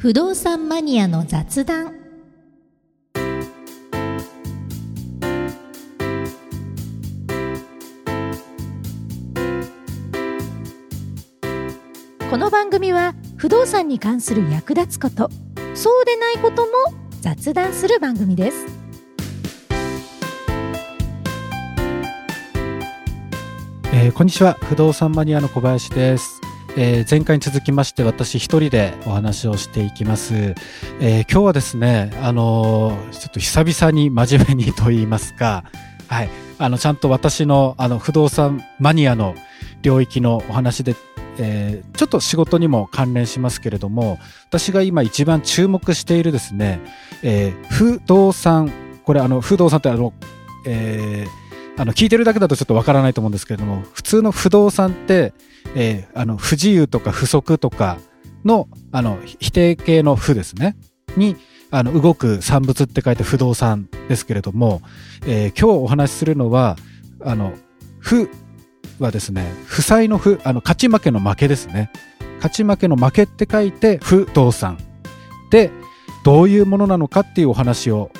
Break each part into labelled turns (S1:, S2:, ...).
S1: 不動産マニアの雑談。この番組は不動産に関する役立つことそうでないことも雑談する番組です。
S2: えーこんにちは。不動産マニアの小林です、えー前回に続きまして私一人でお話をしていきます、えー今日はですねあのーちょっと久々に真面目にと言いますか。はい。あのちゃんと私のあの不動産マニアの領域のお話でえーちょっと仕事にも関連しますけれども私が今一番注目しているですね、えー不動産これあの不動産ってあの、えーあの聞いてるだけだとちょっとわからないと思うんですけれども普通の不動産って、えーあの不自由とか不足とかのあの否定形の不ですね。にあの動く産物って書いて不動産ですけれども、えー今日お話しするのはあの不はですね負債の不あの勝ち負けの負けですね。勝ち負けの負けって書いて不動産。でどういうものなのかっていうお話を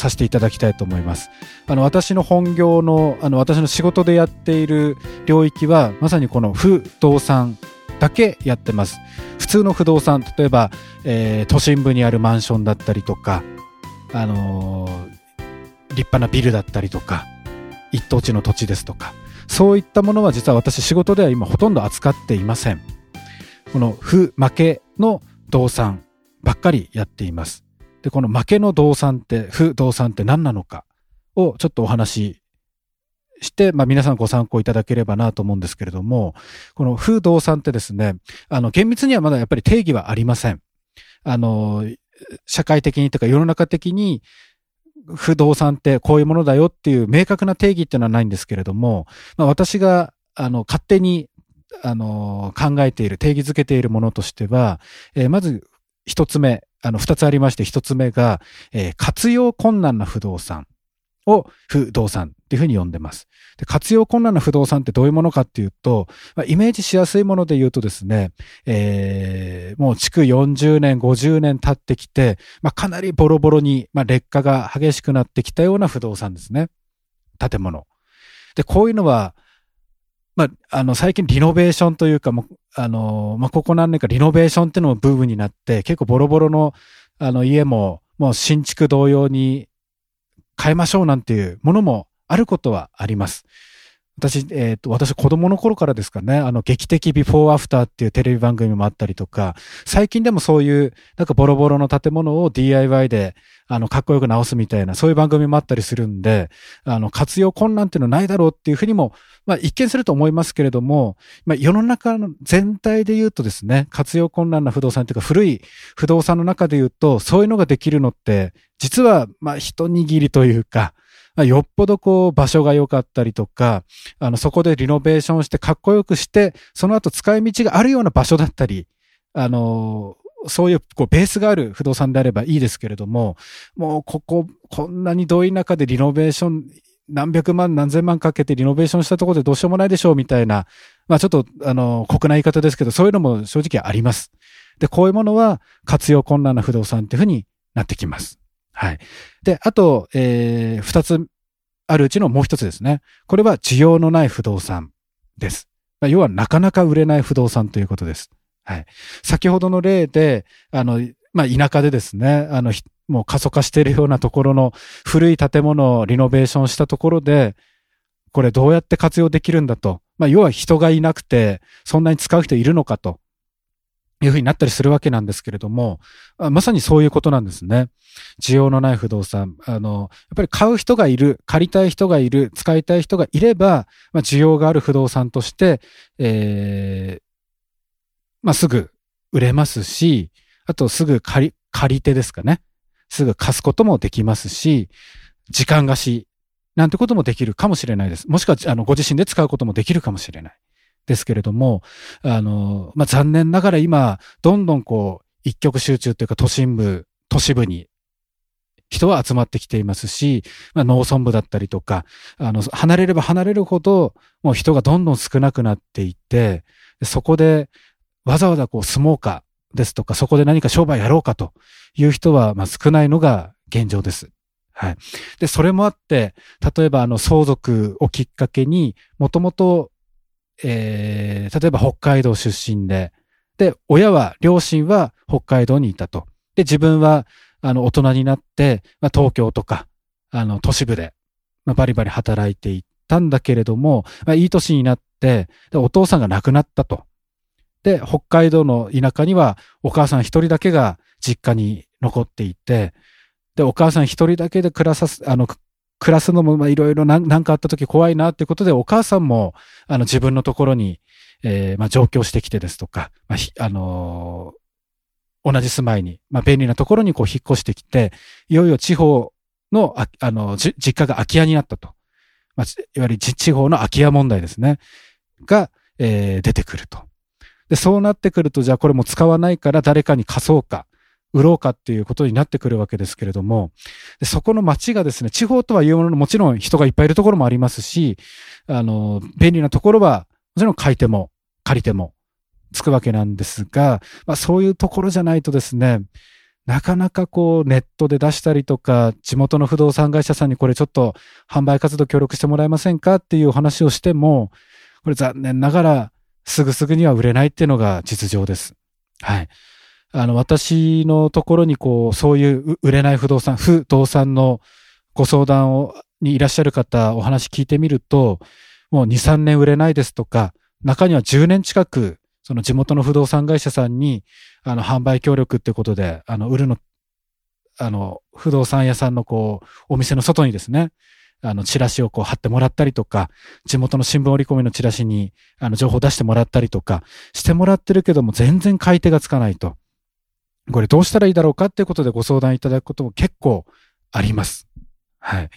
S2: させていただきたいと思います。あの私の本業のあの私の仕事でやっている領域はまさにこの不動産だけやってます。普通の不動産例えば、えー都心部にあるマンションだったりとか、あのー立派なビルだったりとか一等地の土地ですとかそういったものは実は私仕事では今ほとんど扱っていません。この不負けの動産ばっかりやっています。で、この負けの動産って、不動産って何なのかをちょっとお話しして、まあ皆さんご参考いただければなと思うんですけれども、この不動産ってですね、あの厳密にはまだやっぱり定義はありません。あの、社会的にとか世の中的に不動産ってこういうものだよっていう明確な定義っていうのはないんですけれども、まあ私があの勝手にあの考えている、定義づけているものとしては、えーまず一つ目、あの二つありまして、一つ目が、えー活用困難な不動産を不動産っていうふうに呼んでます。で活用困難な不動産ってどういうものかっていうと、まあ、イメージしやすいもので言うとですね、えーもう築40年、50年経ってきて、まあ、かなりボロボロに、まあ、劣化が激しくなってきたような不動産ですね。建物。で、こういうのは、まあ、あの、最近リノベーションというか、も、あの、まあ、ここ何年かリノベーションっていうのもブームになって、結構ボロボロの、あの、家も、もう新築同様に変えましょうなんていうものもあることはあります。私、えっ、と、私子供の頃からですかね、あの、劇的ビフォーアフターっていうテレビ番組もあったりとか、最近でもそういう、なんかボロボロの建物を DIY で、あの、かっこよく直すみたいな、そういう番組もあったりするんで、あの、活用困難っていうのはないだろうっていうふうにも、まあ、一見すると思いますけれども、まあ、世の中の全体で言うとですね、活用困難な不動産っていうか、古い不動産の中で言うと、そういうのができるのって、実は、まあ、一握りというか、よっぽどこう、場所が良かったりとか、あの、そこでリノベーションしてかっこよくして、その後使い道があるような場所だったり、あの、そういう、こう、ベースがある不動産であればいいですけれども、もう、ここ、こんなに遠い中でリノベーション、何百万、何千万かけてリノベーションしたところでどうしようもないでしょうみたいな、まあちょっと、あの、酷な言い方ですけど、そういうのも正直あります。で、こういうものは活用困難な不動産っていうふうになってきます。はい。で、あと、えー、二つあるうちのもう一つですね。これは需要のない不動産です。まあ要はなかなか売れない不動産ということです。はい。先ほどの例で、あの、まあ、田舎でですね、あの、もう過疎化しているようなところの古い建物をリノベーションしたところで、これどうやって活用できるんだと。まあ、要は人がいなくて、そんなに使う人いるのかと。いうふうになったりするわけなんですけれども、まさにそういうことなんですね。需要のない不動産。あの、やっぱり買う人がいる、借りたい人がいる、使いたい人がいれば、まあ、需要がある不動産として、えーまあ、すぐ売れますし、あとすぐ借り、借り手ですかね。すぐ貸すこともできますし、時間貸しなんてこともできるかもしれないです。もしくは、あの、ご自身で使うこともできるかもしれない。ですけれども、あの、まあ、残念ながら今、どんどんこう、一極集中というか都心部、都市部に人は集まってきていますし、まあ、農村部だったりとか、あの、離れれば離れるほど、もう人がどんどん少なくなっていって、そこでわざわざこう住もうかですとか、そこで何か商売やろうかという人は、ま、少ないのが現状です。はい。で、それもあって、例えばあの相続をきっかけに、もともと、えー、例えば北海道出身で、で、親は、両親は北海道にいたと。で、自分は、あの、大人になって、まあ、東京とか、あの、都市部で、まあ、バリバリ働いていったんだけれども、まあ、いい年になって、で、お父さんが亡くなったと。で、北海道の田舎には、お母さん一人だけが実家に残っていて、で、お母さん一人だけで暮らさす、あの、暮らすのも、いろいろなんかあった時怖いなっていうことで、お母さんも、あの、自分のところに、えー、まあ、上京してきてですとか、まあ、あのー、同じ住まいに、まあ、便利なところにこう引っ越してきて、いよいよ地方の、あ、あの、実家が空き家になったと。まあ、いわゆる地方の空き家問題ですね。が、えー、出てくると。で、そうなってくると、じゃあこれも使わないから誰かに貸そうか。売ろうかっていうことになってくるわけですけれども、そこの街がですね、地方とはいうもののもちろん人がいっぱいいるところもありますし、あの、便利なところは、もちろん買い手も借り手もつくわけなんですが、まあそういうところじゃないとですね、なかなかこうネットで出したりとか、地元の不動産会社さんにこれちょっと販売活動協力してもらえませんかっていうお話をしても、これ残念ながらすぐすぐには売れないっていうのが実情です。はい。あの、私のところにこう、そういう売れない不動産、不動産のご相談を、にいらっしゃる方、お話聞いてみると、もう2、3年売れないですとか、中には10年近く、その地元の不動産会社さんに、あの、販売協力ってことで、あの、売るの、あの、不動産屋さんのこう、お店の外にですね、あの、チラシをこう貼ってもらったりとか、地元の新聞折り込みのチラシに、あの、情報を出してもらったりとか、してもらってるけども、全然買い手がつかないと。これどうしたらいいだろうかっていうことでご相談いただくことも結構あります。はい。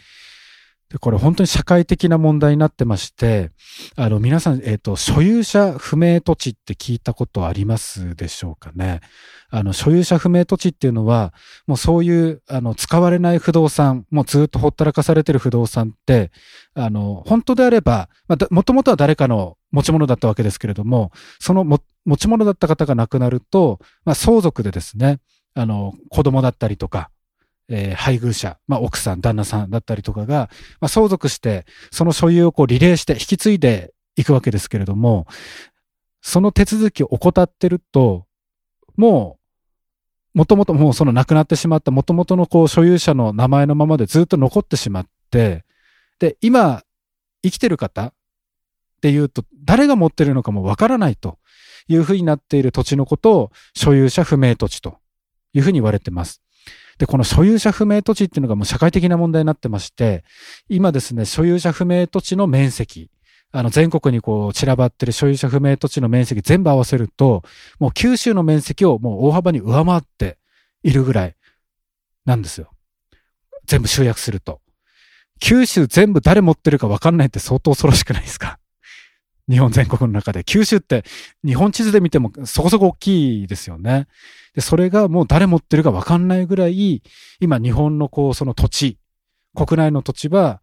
S2: で、これ本当に社会的な問題になってまして、あの、皆さん、えっ、ー、と、所有者不明土地って聞いたことありますでしょうかね。あの、所有者不明土地っていうのは、もうそういう、あの、使われない不動産、もうずっとほったらかされてる不動産って、あの、本当であれば、まあ、もともとは誰かの持ち物だったわけですけれども、そのも持ち物だった方が亡くなると、まあ、相続でですね、あの、子供だったりとか、えー、配偶者、まあ、奥さん、旦那さんだったりとかが、まあ、相続して、その所有をこうリレーして引き継いでいくわけですけれども、その手続きを怠ってると、もう、もともともうその亡くなってしまったもともとのこう所有者の名前のままでずっと残ってしまって、で、今、生きてる方っていうと、誰が持ってるのかもわからないと。いうふうになっている土地のことを所有者不明土地というふうに言われてます。で、この所有者不明土地っていうのがもう社会的な問題になってまして、今ですね、所有者不明土地の面積、あの全国にこう散らばってる所有者不明土地の面積全部合わせると、もう九州の面積をもう大幅に上回っているぐらいなんですよ。全部集約すると。九州全部誰持ってるか分かんないって相当恐ろしくないですか？日本全国の中で。九州って日本地図で見てもそこそこ大きいですよね。で、それがもう誰持ってるかわかんないぐらい、今日本のこう、その土地、国内の土地は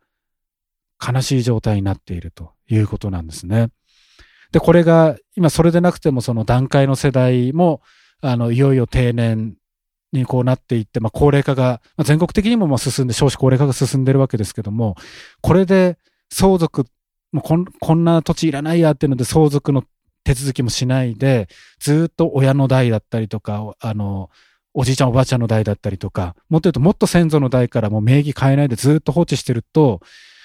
S2: 悲しい状態になっているということなんですね。で、これが今それでなくてもその段階の世代も、あの、いよいよ定年にこうなっていって、まあ高齢化が、まあ、全国的にもまあ進んで少子高齢化が進んでるわけですけども、これで相続もうこんこんな土地いらないやっていうので相続の手続きもしないで、ずっと親の代だったりとか、あの、おじいちゃんおばあちゃんの代だったりとか、もっと言うともっと先祖の代からもう名義変えないでずっと放置してると、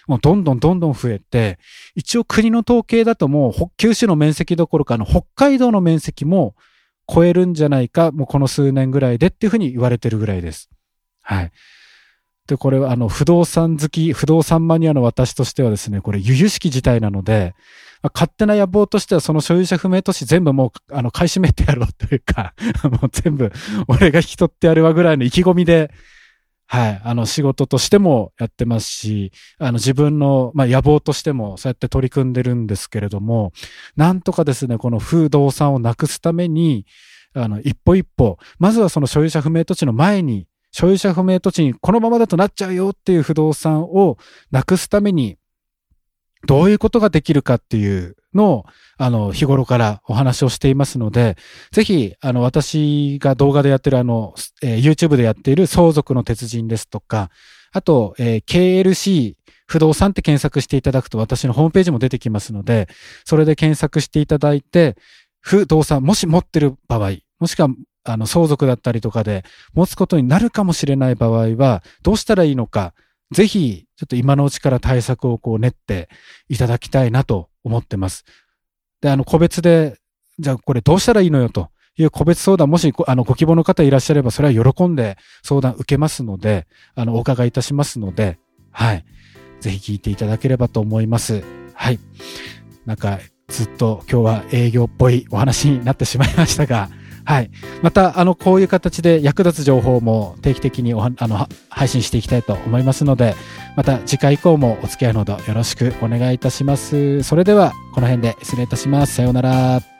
S2: もうどんどんどんどん増えて、一応国の統計だともう九州の面積どころかの北海道の面積も超えるんじゃないか、もうこの数年ぐらいでっていうふうに言われてるぐらいです。はい。で、これはあの、不動産好き、不動産マニアの私としてはですね、これ、由々しき事態なので、まあ、勝手な野望としてはその所有者不明都市全部もう、あの、買い占めてやろうというか もう全部、俺が引き取ってやるわぐらいの意気込みで、はい、あの、仕事としてもやってますし、あの、自分の、まあ、野望としてもそうやって取り組んでるんですけれども、なんとかですね、この不動産をなくすために、あの、一歩一歩、まずはその所有者不明土地の前に、所有者不明土地にこのままだとなっちゃうよっていう不動産をなくすために、どういうことができるかっていうのを、あの、日頃からお話をしていますので、ぜひ、あの、私が動画でやってるあの、えー、YouTube でやっている相続の鉄人ですとか、あと、えー、KLC 不動産って検索していただくと私のホームページも出てきますので、それで検索していただいて、不動産、もし持ってる場合、もしくは、あの、相続だったりとかで持つことになるかもしれない場合は、どうしたらいいのか、ぜひ、ちょっと今のうちから対策をこう練っていただきたいなと思ってます。で、あの、個別で、じゃあこれどうしたらいいのよという個別相談、もしあのご希望の方いらっしゃれば、それは喜んで相談受けますので、あの、お伺いいたしますので、はい。ぜひ聞いていただければと思います。はい。なんか、ずっと今日は営業っぽいお話になってしまいましたが、はい。また、あの、こういう形で役立つ情報も定期的におはあの配信していきたいと思いますので、また次回以降もお付き合いのほどよろしくお願いいたします。それでは、この辺で失礼いたします。さようなら。